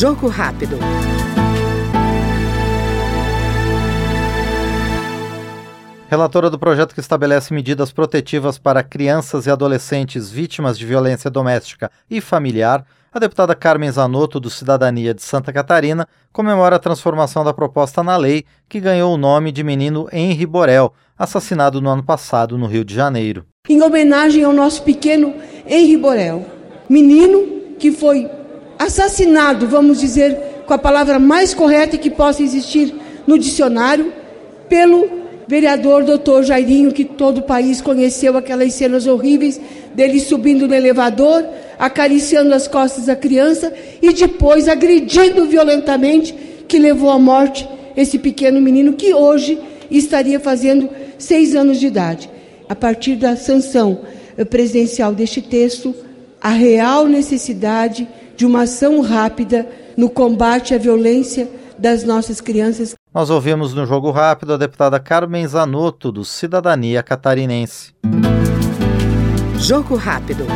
Jogo rápido. Relatora do projeto que estabelece medidas protetivas para crianças e adolescentes vítimas de violência doméstica e familiar, a deputada Carmen Zanotto, do Cidadania de Santa Catarina, comemora a transformação da proposta na lei, que ganhou o nome de menino Henri Borel, assassinado no ano passado no Rio de Janeiro. Em homenagem ao nosso pequeno Henri Borel, menino que foi assassinado, vamos dizer, com a palavra mais correta que possa existir no dicionário, pelo vereador doutor Jairinho, que todo o país conheceu aquelas cenas horríveis dele subindo no elevador, acariciando as costas da criança e depois agredindo violentamente, que levou à morte esse pequeno menino que hoje estaria fazendo seis anos de idade. A partir da sanção presidencial deste texto, a real necessidade de uma ação rápida no combate à violência das nossas crianças. Nós ouvimos no Jogo Rápido a deputada Carmen Zanotto, do Cidadania Catarinense. Jogo Rápido.